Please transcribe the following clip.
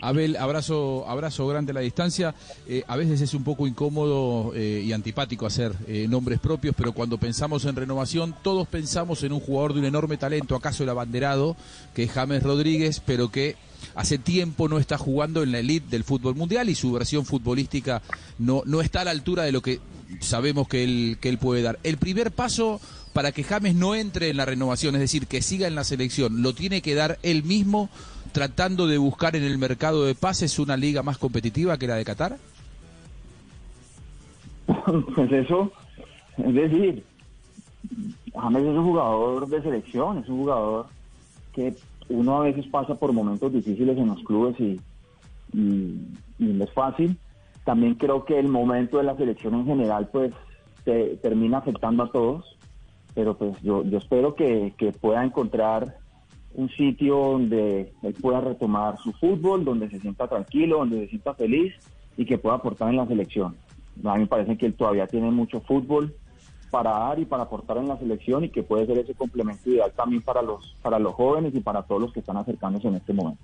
Abel, abrazo, abrazo grande a la distancia. Eh, a veces es un poco incómodo eh, y antipático hacer eh, nombres propios, pero cuando pensamos en renovación, todos pensamos en un jugador de un enorme talento, acaso el abanderado, que es James Rodríguez, pero que hace tiempo no está jugando en la elite del fútbol mundial y su versión futbolística no, no está a la altura de lo que sabemos que él, que él puede dar. El primer paso para que James no entre en la renovación, es decir, que siga en la selección, lo tiene que dar él mismo tratando de buscar en el mercado de pases una liga más competitiva que la de Qatar? Pues eso, es decir, James es un jugador de selección, es un jugador que uno a veces pasa por momentos difíciles en los clubes y, no es fácil. También creo que el momento de la selección en general pues termina afectando a todos, pero pues yo, yo espero que pueda encontrar un sitio donde él pueda retomar su fútbol, donde se sienta tranquilo, donde se sienta feliz y que pueda aportar en la selección. A mí me parece que él todavía tiene mucho fútbol para dar y para aportar en la selección y que puede ser ese complemento ideal también para los para los jóvenes y para todos los que están acercándose en este momento.